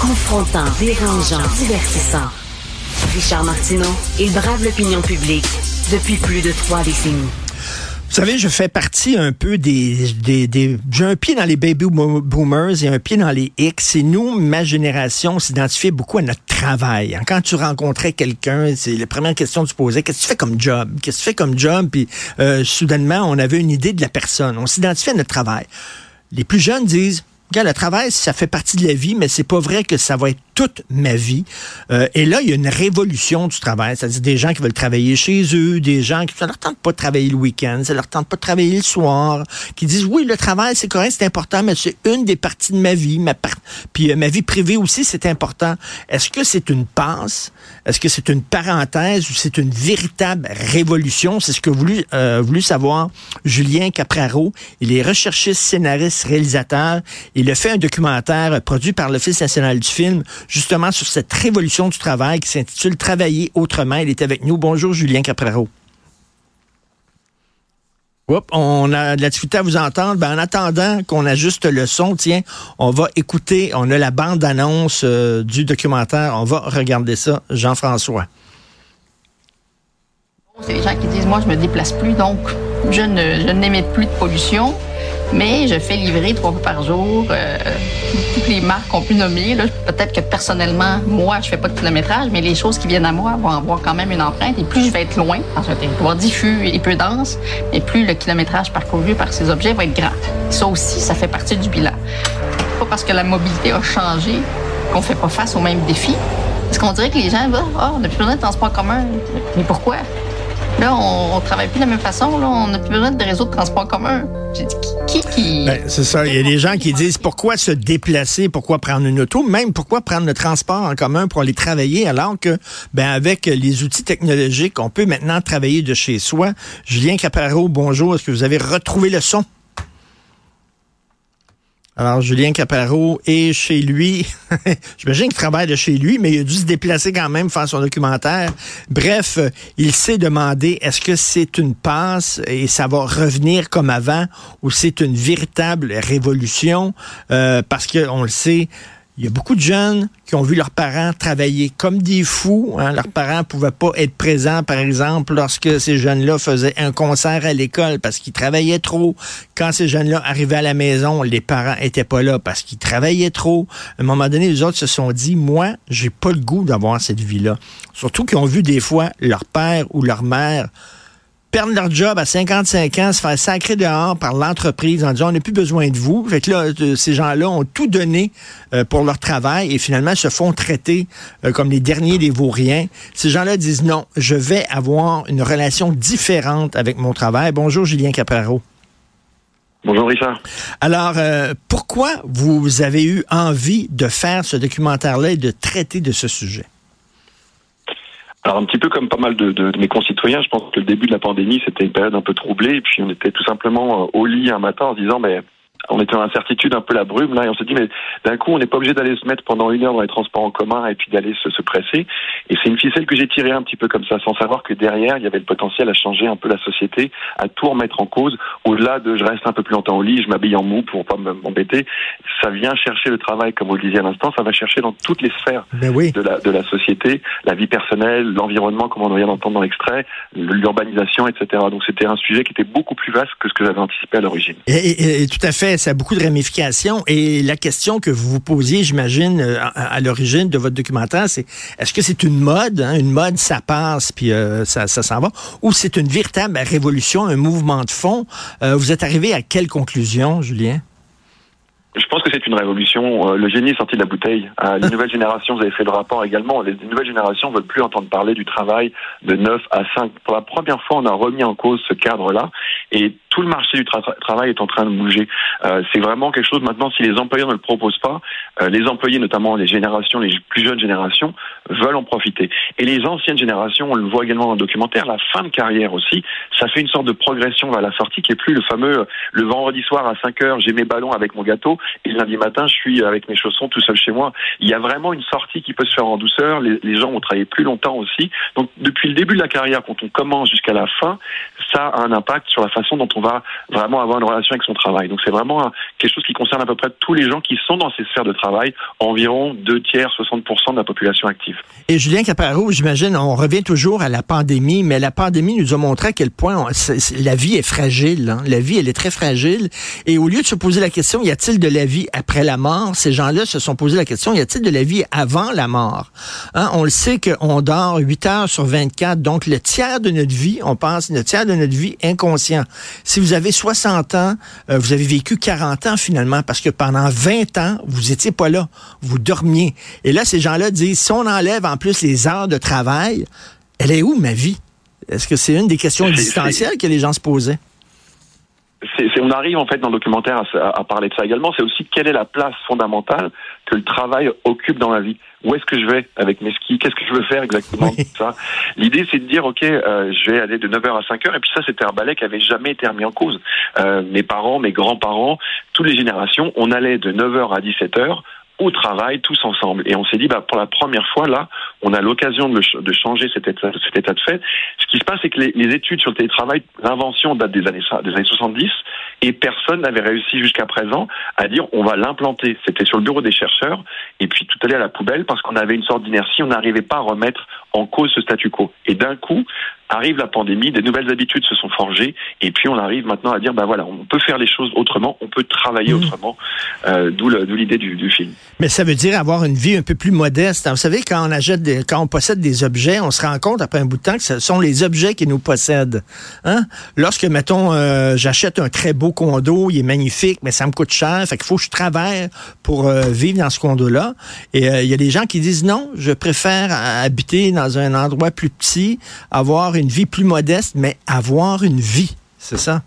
Confrontant, dérangeant, divertissant. Richard Martineau, il brave l'opinion publique depuis plus de trois décennies. Vous savez, je fais partie un peu des... J'ai un pied dans les baby boomers et un pied dans les X. Et nous, ma génération, s'identifiait beaucoup à notre travail. Quand tu rencontrais quelqu'un, c'est la première question que tu posais, qu'est-ce que tu fais comme job? Qu'est-ce que tu fais comme job? Puis euh, soudainement, on avait une idée de la personne. On s'identifiait à notre travail. Les plus jeunes disent, Regarde, le travail, ça fait partie de la vie, mais c'est pas vrai que ça va être toute ma vie. Euh, et là, il y a une révolution du travail. C'est-à-dire des gens qui veulent travailler chez eux, des gens qui, ça leur tente pas de travailler le week-end, ça leur tente pas de travailler le soir, qui disent, oui, le travail, c'est correct, c'est important, mais c'est une des parties de ma vie. Ma Puis euh, ma vie privée aussi, c'est important. Est-ce que c'est une passe? Est-ce que c'est une parenthèse ou c'est une véritable révolution? C'est ce que voulu, euh, voulu savoir Julien Capraro. Il est recherchiste, scénariste, réalisateur. Il a fait un documentaire produit par l'Office national du film, justement sur cette révolution du travail qui s'intitule Travailler autrement. Il est avec nous. Bonjour, Julien Capraro. on a de la difficulté à vous entendre. Ben, en attendant qu'on ajuste le son, tiens, on va écouter, on a la bande-annonce euh, du documentaire. On va regarder ça, Jean-François. C'est les gens qui disent, moi, je me déplace plus, donc je je n'émets plus de pollution. Mais je fais livrer trois fois par jour. Euh, toutes les marques qu'on pu nommer. Peut-être que personnellement, moi, je fais pas de kilométrage, mais les choses qui viennent à moi vont avoir quand même une empreinte. Et plus je vais être loin, dans un territoire diffus et peu dense, et plus le kilométrage parcouru par ces objets va être grand. Ça aussi, ça fait partie du bilan. Pas parce que la mobilité a changé qu'on fait pas face aux mêmes défis. Parce qu'on dirait que les gens, oh, on n'a plus besoin de transport commun. Mais pourquoi? Là, on, ne travaille plus de la même façon. Là, on n'a plus besoin de réseaux de transport commun. J'ai dit, qui, qui... Ben, c'est ça. Il y a des gens qui disent pourquoi se déplacer, pourquoi prendre une auto, même pourquoi prendre le transport en commun pour aller travailler, alors que, ben, avec les outils technologiques, on peut maintenant travailler de chez soi. Julien Caparo, bonjour. Est-ce que vous avez retrouvé le son? Alors, Julien Caparo est chez lui. J'imagine qu'il travaille de chez lui, mais il a dû se déplacer quand même faire son documentaire. Bref, il s'est demandé est-ce que c'est une passe et ça va revenir comme avant ou c'est une véritable révolution? Euh, parce qu'on le sait, il y a beaucoup de jeunes qui ont vu leurs parents travailler comme des fous. Hein. Leurs parents pouvaient pas être présents, par exemple, lorsque ces jeunes-là faisaient un concert à l'école parce qu'ils travaillaient trop. Quand ces jeunes-là arrivaient à la maison, les parents étaient pas là parce qu'ils travaillaient trop. À un moment donné, les autres se sont dit, moi, j'ai pas le goût d'avoir cette vie-là. Surtout qu'ils ont vu des fois leur père ou leur mère perdre leur job à 55 ans, se faire sacrer dehors par l'entreprise en disant on n'a plus besoin de vous. Fait que là, euh, ces gens-là ont tout donné euh, pour leur travail et finalement se font traiter euh, comme les derniers des vauriens. Ces gens-là disent non, je vais avoir une relation différente avec mon travail. Bonjour Julien Capraro. Bonjour Richard. Alors, pourquoi vous avez eu envie de faire ce documentaire-là et de traiter de ce sujet? Alors un petit peu comme pas mal de, de, mes concitoyens, je pense que le début de la pandémie, c'était une période un peu troublée, et puis on était tout simplement euh, au lit un matin en se disant, mais on était en incertitude, un peu la brume là, et on se dit mais d'un coup on n'est pas obligé d'aller se mettre pendant une heure dans les transports en commun et puis d'aller se, se, presser. Et c'est une ficelle que j'ai tirée un petit peu comme ça, sans savoir que derrière il y avait le potentiel à changer un peu la société, à tout remettre en cause. Au-delà de je reste un peu plus longtemps au lit, je m'habille en mou pour pas m'embêter. Ça vient chercher le travail, comme vous le disiez à l'instant, ça va chercher dans toutes les sphères oui. de, la, de la société, la vie personnelle, l'environnement, comme on vient d'entendre dans l'extrait, l'urbanisation, etc. Donc c'était un sujet qui était beaucoup plus vaste que ce que j'avais anticipé à l'origine. Et, et, et, tout à fait, ça a beaucoup de ramifications. Et la question que vous vous posiez, j'imagine, euh, à, l'origine de votre documentaire, c'est est-ce que c'est une mode, hein? une mode, ça passe, puis euh, ça, ça s'en va, ou c'est une véritable révolution, un mouvement de fond? Euh, vous êtes arrivé à quelle conclusion, Julien? Je pense que c'est une révolution. Euh, le génie est sorti de la bouteille. Euh, les nouvelles générations, vous avez fait le rapport également, les nouvelles générations veulent plus entendre parler du travail de 9 à 5. Pour la première fois, on a remis en cause ce cadre-là et tout le marché du tra travail est en train de bouger. Euh, c'est vraiment quelque chose maintenant, si les employeurs ne le proposent pas, euh, les employés, notamment les générations, les plus jeunes générations, veulent en profiter. Et les anciennes générations, on le voit également dans le documentaire, la fin de carrière aussi, ça fait une sorte de progression vers la sortie qui est plus le fameux le vendredi soir à 5 heures, j'ai mes ballons avec mon gâteau et lundi matin, je suis avec mes chaussons tout seul chez moi. Il y a vraiment une sortie qui peut se faire en douceur. Les, gens ont travaillé plus longtemps aussi. Donc, depuis le début de la carrière, quand on commence jusqu'à la fin, ça a un impact sur la façon dont on va vraiment avoir une relation avec son travail. Donc c'est vraiment quelque chose qui concerne à peu près tous les gens qui sont dans ces sphères de travail, environ deux tiers, 60% de la population active. Et Julien Caparro, j'imagine, on revient toujours à la pandémie, mais la pandémie nous a montré à quel point la vie est fragile. Hein. La vie, elle est très fragile. Et au lieu de se poser la question, y a-t-il de la vie après la mort, ces gens-là se sont posé la question, y a-t-il de la vie avant la mort? Hein? On le sait qu'on dort 8 heures sur 24, donc le tiers de notre vie, on pense, le tiers de notre vie inconscient. Si vous avez 60 ans, euh, vous avez vécu 40 ans finalement, parce que pendant 20 ans, vous étiez pas là, vous dormiez. Et là, ces gens-là disent, si on enlève en plus les heures de travail, elle est où ma vie? Est-ce que c'est une des questions existentielles que les gens se posaient? On arrive en fait dans le documentaire à, parler de ça également. C'est aussi quelle est la place fondamentale que le travail occupe dans la vie. Où est-ce que je vais avec mes skis? Qu'est-ce que je veux faire exactement? Ça L'idée, c'est de dire, ok, euh, je vais aller de 9h à 5h. Et puis ça, c'était un balai qui avait jamais été remis en cause. Euh, mes parents, mes grands-parents, toutes les générations, on allait de 9h à 17h au travail tous ensemble. Et on s'est dit, bah, pour la première fois, là, on a l'occasion de, changer cet état, de fait. Ce qui se passe, c'est que les, les, études sur le télétravail, l'invention date des années, des années 70, et personne n'avait réussi jusqu'à présent à dire on va l'implanter. C'était sur le bureau des chercheurs, et puis tout allait à la poubelle parce qu'on avait une sorte d'inertie, on n'arrivait pas à remettre en cause ce statu quo. Et d'un coup, arrive la pandémie, des nouvelles habitudes se sont forgées, et puis on arrive maintenant à dire, ben voilà, on peut faire les choses autrement, on peut travailler mmh. autrement, euh, d'où l'idée du, du, film. Mais ça veut dire avoir une vie un peu plus modeste. Vous savez, quand on achète, des, quand on possède des objets, on se rend compte après un bout de temps que ce sont les objets qui nous possèdent. Hein? Lorsque, mettons, euh, j'achète un très beau condo, il est magnifique, mais ça me coûte cher, fait qu'il faut que je travaille pour euh, vivre dans ce condo-là. Et il y a des gens qui disent non, je préfère habiter dans un endroit plus petit, avoir une vie plus modeste, mais avoir une vie. C'est ça?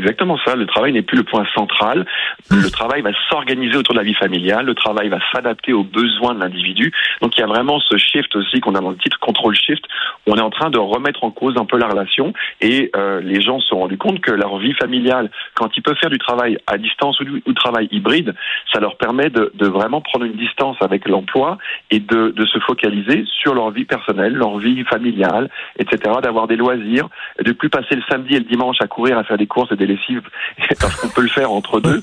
Exactement ça. Le travail n'est plus le point central. Le travail va s'organiser autour de la vie familiale. Le travail va s'adapter aux besoins de l'individu. Donc il y a vraiment ce shift aussi qu'on a dans le titre, control shift. On est en train de remettre en cause un peu la relation et euh, les gens se sont rendus compte que leur vie familiale, quand ils peuvent faire du travail à distance ou du, travail hybride, ça leur permet de, vraiment prendre une distance avec l'emploi et de, de se focaliser sur leur vie personnelle, leur vie familiale, etc. D'avoir des loisirs, de plus passer le samedi et le dimanche à courir à faire des courses des lessives parce qu'on peut le faire entre deux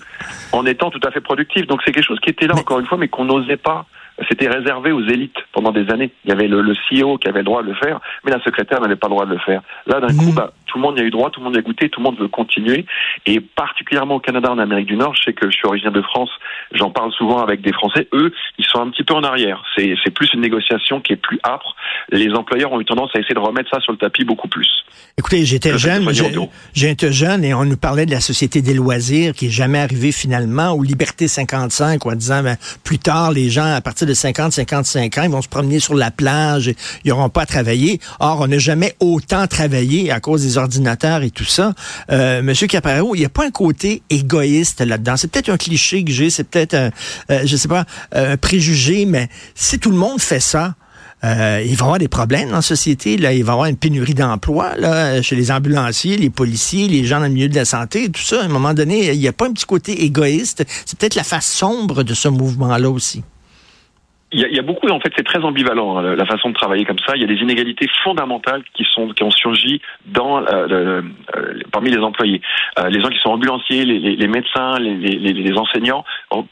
en étant tout à fait productif. Donc c'est quelque chose qui était là encore une fois, mais qu'on n'osait pas c'était réservé aux élites pendant des années. Il y avait le, le, CEO qui avait le droit de le faire, mais la secrétaire n'avait pas le droit de le faire. Là, d'un coup, mmh. bah, tout le monde y a eu droit, tout le monde y a goûté, tout le monde veut continuer. Et particulièrement au Canada, en Amérique du Nord, je sais que je suis originaire de France, j'en parle souvent avec des Français, eux, ils sont un petit peu en arrière. C'est plus une négociation qui est plus âpre. Les employeurs ont eu tendance à essayer de remettre ça sur le tapis beaucoup plus. Écoutez, j'étais jeune, j'étais jeune et on nous parlait de la société des loisirs qui est jamais arrivée finalement, ou Liberté 55, en disant ben, plus tard, les gens, à partir de 50, 55 ans, ils vont se promener sur la plage, ils n'auront pas à travailler. Or, on n'a jamais autant travaillé à cause des ordinateurs et tout ça. Euh, Monsieur Caparero, il n'y a pas un côté égoïste là-dedans. C'est peut-être un cliché que j'ai, c'est peut-être, un, euh, je sais pas, un préjugé, mais si tout le monde fait ça, euh, il va y avoir des problèmes dans la société. Là. Il va y avoir une pénurie d'emploi là, chez les ambulanciers, les policiers, les gens dans le milieu de la santé, tout ça. À un moment donné, il n'y a pas un petit côté égoïste. C'est peut-être la face sombre de ce mouvement-là aussi. Il y, a, il y, a, beaucoup, en fait, c'est très ambivalent hein, la façon de travailler comme ça. Il y a des inégalités fondamentales qui sont qui ont surgi dans euh, parmi les employés. Euh, les gens qui sont ambulanciers, les, les, les médecins, les, les, enseignants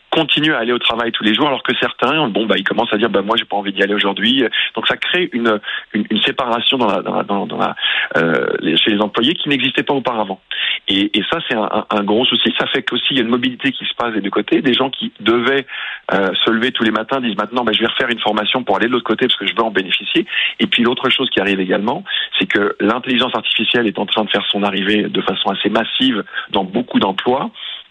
continuent à aller au travail tous les jours, alors que certains, bon, bah, ils commencent à dire, bah, moi, j'ai pas envie d'y aller aujourd'hui. Donc, ça crée une, une, une séparation dans la, dans, dans, la, euh, chez les employés qui n'existait pas auparavant. Et, ça, c'est un, gros souci. Ça fait qu'aussi, il y a une mobilité qui se passe des deux côtés. Des gens qui devaient euh, se lever tous les matins disent maintenant, bah, je vais refaire une formation pour aller de l'autre côté parce que je veux en bénéficier. Et puis l'autre chose qui arrive également, c'est que l'intelligence artificielle est en train de faire son arrivée de façon assez massive dans beaucoup d'emplois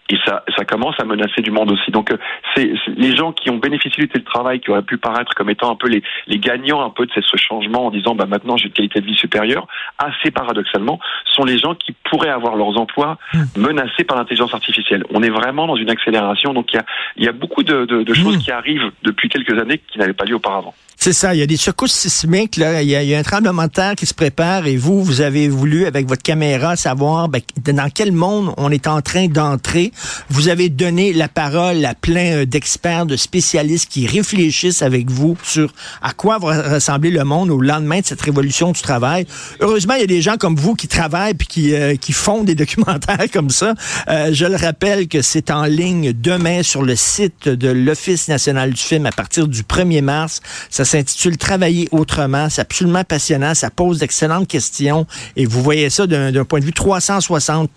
et ça, ça commence à menacer du monde aussi. Donc, euh, c'est les gens qui ont bénéficié du télétravail, qui auraient pu paraître comme étant un peu les, les gagnants un peu de ce changement en disant, bah maintenant j'ai une qualité de vie supérieure, assez paradoxalement, sont les gens qui pourraient avoir leurs emplois mmh. menacés par l'intelligence artificielle. On est vraiment dans une accélération. Donc, il y a, il y a beaucoup de, de, de choses mmh. qui arrivent depuis quelques années qui n'avaient pas lieu auparavant. C'est ça, il y a des secousses sismiques, là. Il, y a, un tremblement de terre qui se prépare et vous, vous avez voulu, avec votre caméra, savoir ben, dans quel monde on est en train d'entrer. Vous avez donné la parole à plein euh, d'experts, de spécialistes qui réfléchissent avec vous sur à quoi va ressembler le monde au lendemain de cette révolution du travail. Heureusement, il y a des gens comme vous qui travaillent puis qui, euh, qui font des documentaires comme ça. Euh, je le rappelle que c'est en ligne demain sur le site de l'Office national du film à partir du 1er mars. Ça s'intitule Travailler autrement. C'est absolument passionnant. Ça pose d'excellentes questions et vous voyez ça d'un point de vue 360.